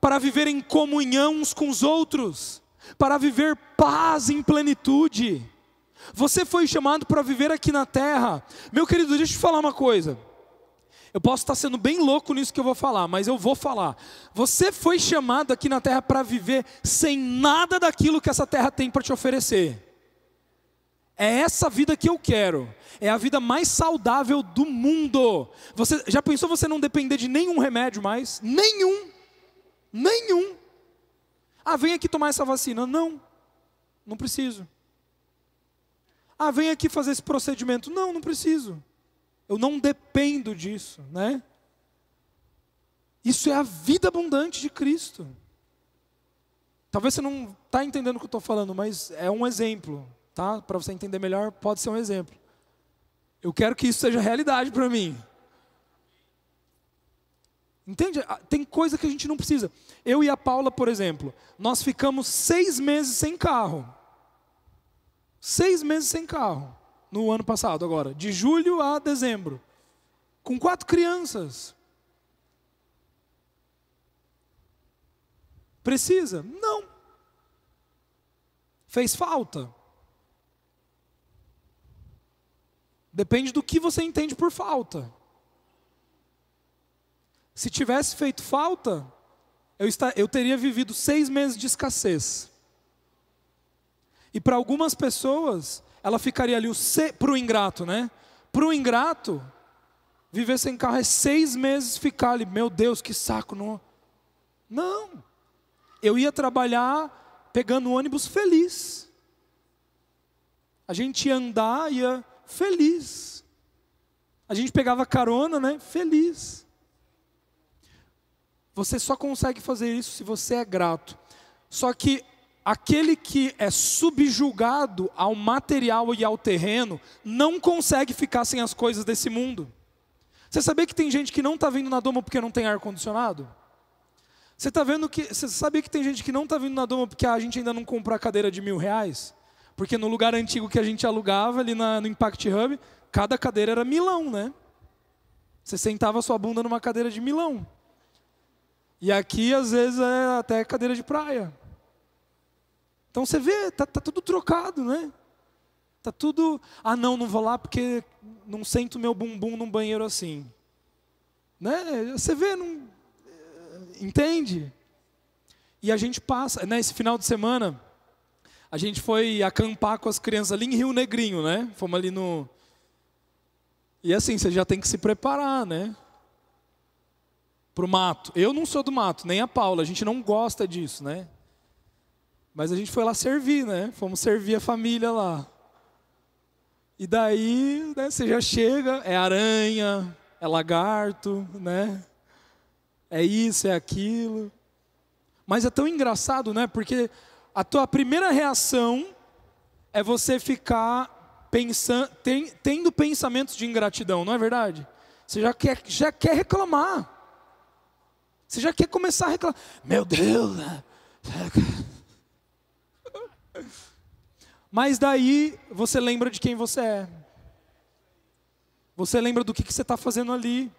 para viver em comunhão uns com os outros, para viver paz em plenitude. Você foi chamado para viver aqui na terra. Meu querido, deixa eu te falar uma coisa. Eu posso estar sendo bem louco nisso que eu vou falar, mas eu vou falar. Você foi chamado aqui na terra para viver sem nada daquilo que essa terra tem para te oferecer. É essa vida que eu quero. É a vida mais saudável do mundo. Você já pensou você não depender de nenhum remédio mais? Nenhum. Nenhum. Ah, vem aqui tomar essa vacina. Não. Não preciso. Ah, vem aqui fazer esse procedimento. Não, não preciso. Eu não dependo disso, né? Isso é a vida abundante de Cristo. Talvez você não está entendendo o que eu estou falando, mas é um exemplo, tá? Para você entender melhor, pode ser um exemplo. Eu quero que isso seja realidade para mim. Entende? Ah, tem coisa que a gente não precisa. Eu e a Paula, por exemplo, nós ficamos seis meses sem carro. Seis meses sem carro no ano passado, agora, de julho a dezembro, com quatro crianças. Precisa? Não. Fez falta? Depende do que você entende por falta. Se tivesse feito falta, eu, está, eu teria vivido seis meses de escassez. E para algumas pessoas, ela ficaria ali para o ingrato, né? Para o ingrato, viver sem carro é seis meses ficar ali. Meu Deus, que saco! Não. não. Eu ia trabalhar pegando ônibus feliz. A gente ia andar, ia feliz. A gente pegava carona, né? Feliz. Você só consegue fazer isso se você é grato. Só que aquele que é subjugado ao material e ao terreno não consegue ficar sem as coisas desse mundo. Você sabia que tem gente que não está vindo na Doma porque não tem ar condicionado? Você tá vendo que você sabia que tem gente que não está vindo na Doma porque a gente ainda não comprou a cadeira de mil reais? Porque no lugar antigo que a gente alugava ali na, no Impact Hub, cada cadeira era milão, né? Você sentava sua bunda numa cadeira de milão. E aqui às vezes é até cadeira de praia. Então você vê, tá, tá tudo trocado, né? Tá tudo, ah não, não vou lá porque não sento meu bumbum num banheiro assim. Né? Você vê, não entende? E a gente passa, né, final de semana, a gente foi acampar com as crianças ali em Rio Negrinho, né? Fomos ali no E assim, você já tem que se preparar, né? Pro mato. Eu não sou do mato, nem a Paula, a gente não gosta disso, né? Mas a gente foi lá servir, né? Fomos servir a família lá. E daí, né, você já chega, é aranha, é lagarto, né? É isso, é aquilo. Mas é tão engraçado, né? Porque a tua primeira reação é você ficar pensando, tendo pensamentos de ingratidão, não é verdade? Você já quer, já quer reclamar. Você já quer começar a reclamar. Meu Deus, né? Mas daí você lembra de quem você é. Você lembra do que, que você está fazendo ali.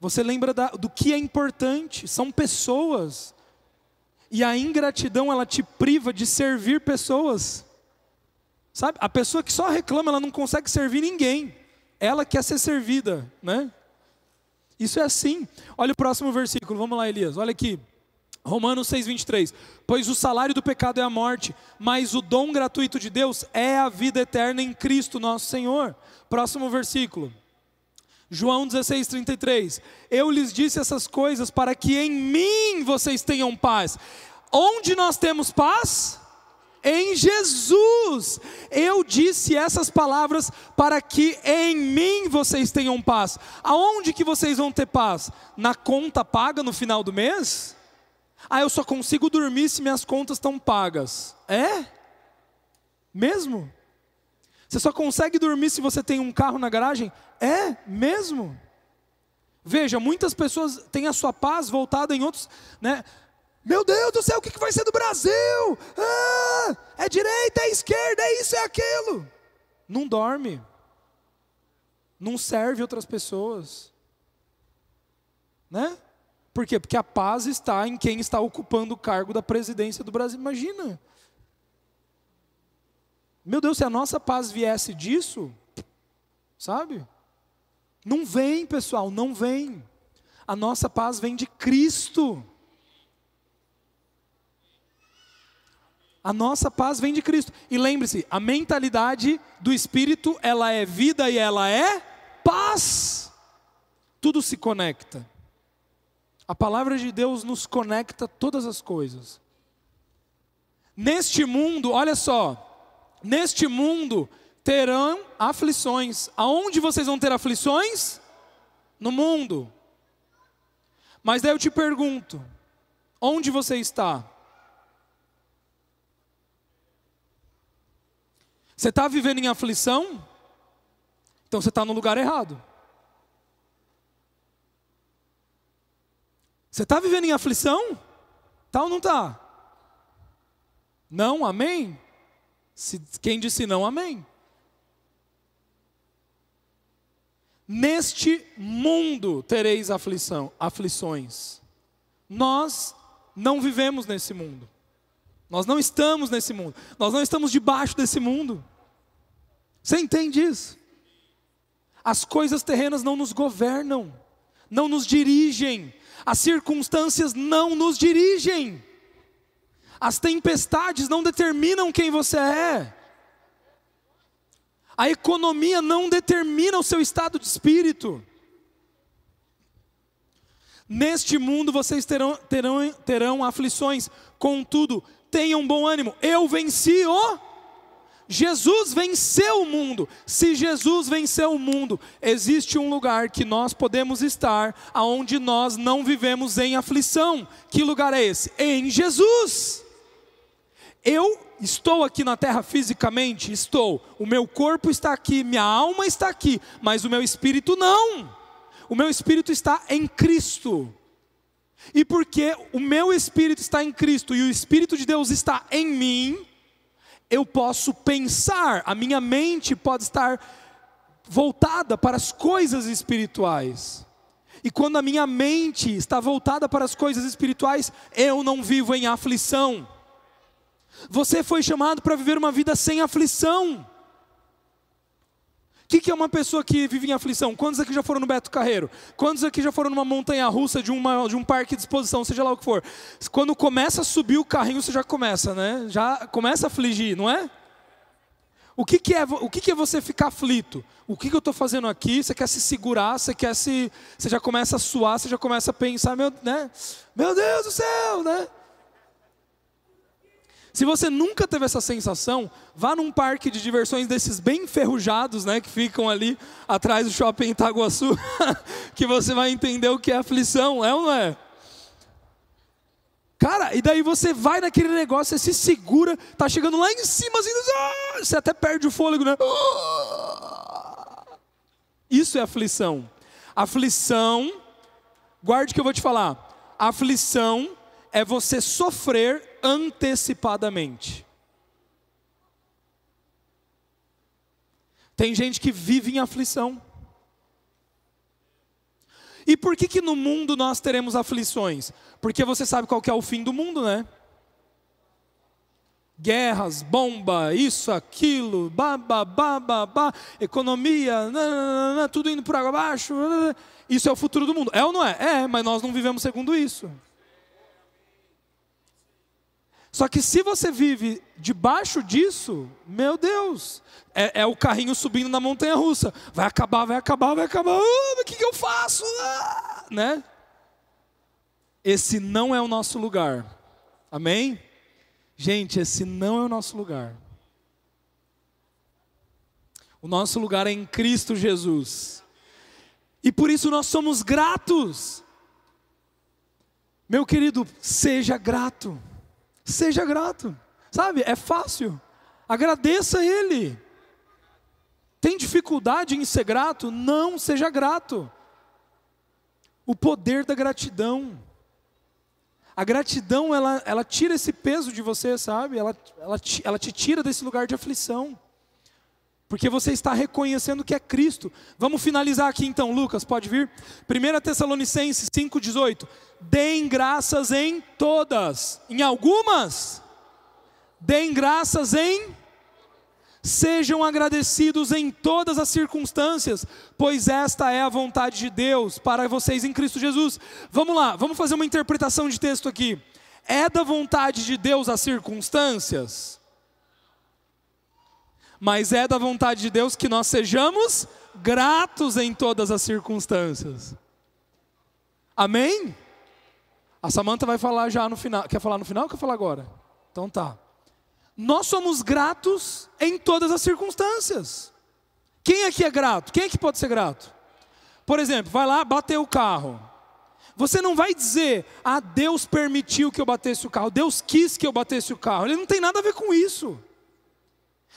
Você lembra da, do que é importante. São pessoas. E a ingratidão, ela te priva de servir pessoas. Sabe? A pessoa que só reclama, ela não consegue servir ninguém. Ela quer ser servida, né? Isso é assim. Olha o próximo versículo, vamos lá, Elias. Olha aqui. Romanos 6:23. Pois o salário do pecado é a morte, mas o dom gratuito de Deus é a vida eterna em Cristo, nosso Senhor. Próximo versículo. João 16:33. Eu lhes disse essas coisas para que em mim vocês tenham paz. Onde nós temos paz? Em Jesus. Eu disse essas palavras para que em mim vocês tenham paz. Aonde que vocês vão ter paz? Na conta paga no final do mês? Ah, eu só consigo dormir se minhas contas estão pagas. É? Mesmo? Você só consegue dormir se você tem um carro na garagem? É mesmo? Veja, muitas pessoas têm a sua paz voltada em outros, né? Meu Deus do céu, o que vai ser do Brasil? Ah, é direita, é esquerda, é isso, é aquilo. Não dorme. Não serve outras pessoas. Né? Por quê? Porque a paz está em quem está ocupando o cargo da presidência do Brasil. Imagina. Meu Deus, se a nossa paz viesse disso, sabe? Não vem, pessoal, não vem. A nossa paz vem de Cristo. A nossa paz vem de Cristo. E lembre-se, a mentalidade do Espírito, ela é vida e ela é paz. Tudo se conecta. A palavra de Deus nos conecta todas as coisas. Neste mundo, olha só, neste mundo terão aflições. Aonde vocês vão ter aflições? No mundo. Mas daí eu te pergunto: onde você está? Você está vivendo em aflição? Então você está no lugar errado. Você está vivendo em aflição? Tá ou não está? Não, amém? Se, quem disse não, amém. Neste mundo tereis aflição, aflições. Nós não vivemos nesse mundo. Nós não estamos nesse mundo. Nós não estamos debaixo desse mundo. Você entende isso? As coisas terrenas não nos governam, não nos dirigem, as circunstâncias não nos dirigem. As tempestades não determinam quem você é. A economia não determina o seu estado de espírito. Neste mundo vocês terão, terão, terão aflições, contudo, tenham bom ânimo. Eu venci o Jesus venceu o mundo. Se Jesus venceu o mundo, existe um lugar que nós podemos estar aonde nós não vivemos em aflição. Que lugar é esse? Em Jesus. Eu estou aqui na terra fisicamente, estou. O meu corpo está aqui, minha alma está aqui, mas o meu espírito não. O meu espírito está em Cristo. E porque o meu espírito está em Cristo e o espírito de Deus está em mim, eu posso pensar, a minha mente pode estar voltada para as coisas espirituais. E quando a minha mente está voltada para as coisas espirituais, eu não vivo em aflição. Você foi chamado para viver uma vida sem aflição. O que, que, é uma pessoa que vive em aflição? Quantos aqui já foram no Beto Carreiro? Quantos aqui já foram numa montanha russa de, uma, de um parque de exposição, seja lá o que for? Quando começa a subir o carrinho, você já começa, né? Já começa a afligir, não é? O que, que é, o que, que é você ficar aflito? O que, eu estou fazendo aqui? Você quer se segurar, você quer se. Você já começa a suar, você já começa a pensar, meu, né? meu Deus do céu, né? Se você nunca teve essa sensação, vá num parque de diversões desses bem enferrujados, né, que ficam ali atrás do shopping Itaguaçu, que você vai entender o que é aflição, é ou não é? Cara, e daí você vai naquele negócio, você se segura, tá chegando lá em cima, assim, ah, você até perde o fôlego, né? Isso é aflição. Aflição, guarde que eu vou te falar. Aflição é você sofrer antecipadamente. Tem gente que vive em aflição. E por que que no mundo nós teremos aflições? Porque você sabe qual que é o fim do mundo, né? Guerras, bomba, isso, aquilo, babá, babá, economia, nananana, tudo indo por água abaixo. Isso é o futuro do mundo. É ou não é? É, mas nós não vivemos segundo isso. Só que se você vive debaixo disso, meu Deus, é, é o carrinho subindo na montanha russa. Vai acabar, vai acabar, vai acabar. Uh, o que, que eu faço? Ah, né? Esse não é o nosso lugar. Amém? Gente, esse não é o nosso lugar. O nosso lugar é em Cristo Jesus. E por isso nós somos gratos. Meu querido, seja grato. Seja grato. Sabe? É fácil. Agradeça Ele. Tem dificuldade em ser grato? Não, seja grato. O poder da gratidão. A gratidão, ela, ela tira esse peso de você, sabe? Ela, ela, ela te tira desse lugar de aflição. Porque você está reconhecendo que é Cristo. Vamos finalizar aqui então, Lucas, pode vir? 1 Tessalonicenses 5,18. Deem graças em todas, em algumas, deem graças em Sejam agradecidos em todas as circunstâncias, pois esta é a vontade de Deus para vocês em Cristo Jesus. Vamos lá, vamos fazer uma interpretação de texto aqui. É da vontade de Deus as circunstâncias? Mas é da vontade de Deus que nós sejamos gratos em todas as circunstâncias. Amém? A Samanta vai falar já no final. Quer falar no final ou quer falar agora? Então tá. Nós somos gratos em todas as circunstâncias. Quem aqui é grato? Quem aqui pode ser grato? Por exemplo, vai lá, bateu o carro. Você não vai dizer, ah, Deus permitiu que eu batesse o carro, Deus quis que eu batesse o carro. Ele não tem nada a ver com isso.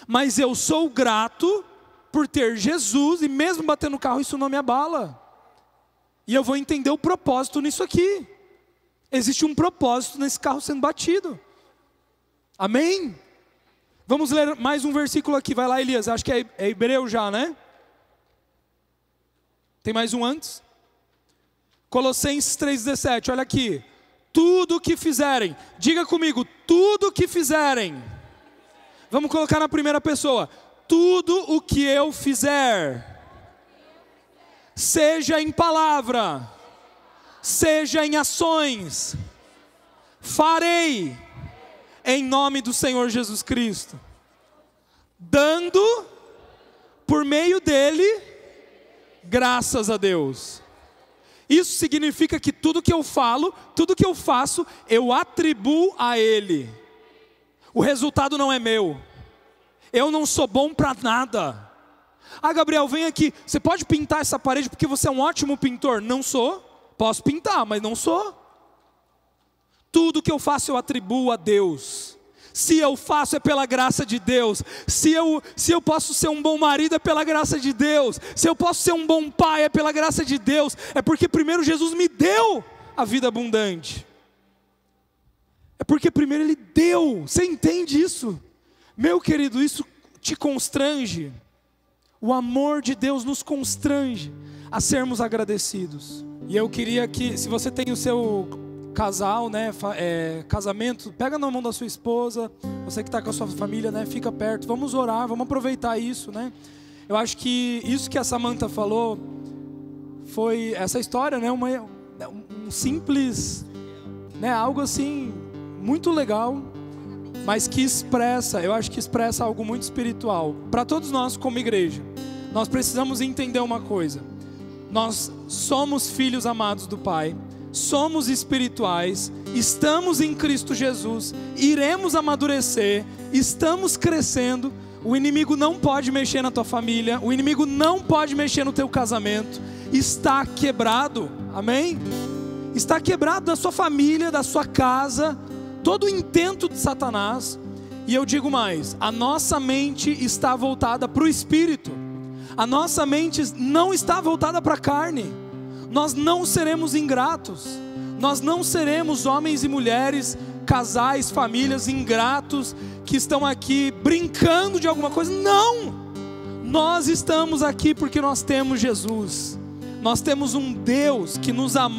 Mas eu sou grato por ter Jesus, e mesmo batendo o carro, isso não me abala. E eu vou entender o propósito nisso aqui. Existe um propósito nesse carro sendo batido. Amém? Vamos ler mais um versículo aqui. Vai lá, Elias. Acho que é, é Hebreu já, né? Tem mais um antes? Colossenses 3,17. Olha aqui. Tudo que fizerem. Diga comigo. Tudo que fizerem. Vamos colocar na primeira pessoa. Tudo o que eu fizer. Seja em palavra. Seja em ações. Farei em nome do Senhor Jesus Cristo, dando por meio dele graças a Deus. Isso significa que tudo que eu falo, tudo que eu faço, eu atribuo a Ele. O resultado não é meu. Eu não sou bom para nada. Ah, Gabriel, vem aqui. Você pode pintar essa parede porque você é um ótimo pintor? Não sou. Posso pintar, mas não sou. Tudo que eu faço eu atribuo a Deus. Se eu faço é pela graça de Deus. Se eu, se eu posso ser um bom marido é pela graça de Deus. Se eu posso ser um bom pai é pela graça de Deus. É porque primeiro Jesus me deu a vida abundante. É porque primeiro Ele deu. Você entende isso? Meu querido, isso te constrange. O amor de Deus nos constrange a sermos agradecidos. E eu queria que, se você tem o seu casal, né, é, casamento, pega na mão da sua esposa, você que está com a sua família, né, fica perto, vamos orar, vamos aproveitar isso, né. Eu acho que isso que a Samantha falou foi essa história, né, uma, um simples, né, algo assim muito legal, mas que expressa, eu acho que expressa algo muito espiritual para todos nós como igreja. Nós precisamos entender uma coisa. Nós somos filhos amados do Pai somos espirituais, estamos em Cristo Jesus, iremos amadurecer, estamos crescendo. O inimigo não pode mexer na tua família, o inimigo não pode mexer no teu casamento, está quebrado, amém? Está quebrado da sua família, da sua casa, todo o intento de Satanás. E eu digo mais: a nossa mente está voltada para o espírito, a nossa mente não está voltada para a carne nós não seremos ingratos, nós não seremos homens e mulheres, casais, famílias ingratos que estão aqui brincando de alguma coisa. Não! Nós estamos aqui porque nós temos Jesus, nós temos um Deus que nos amou.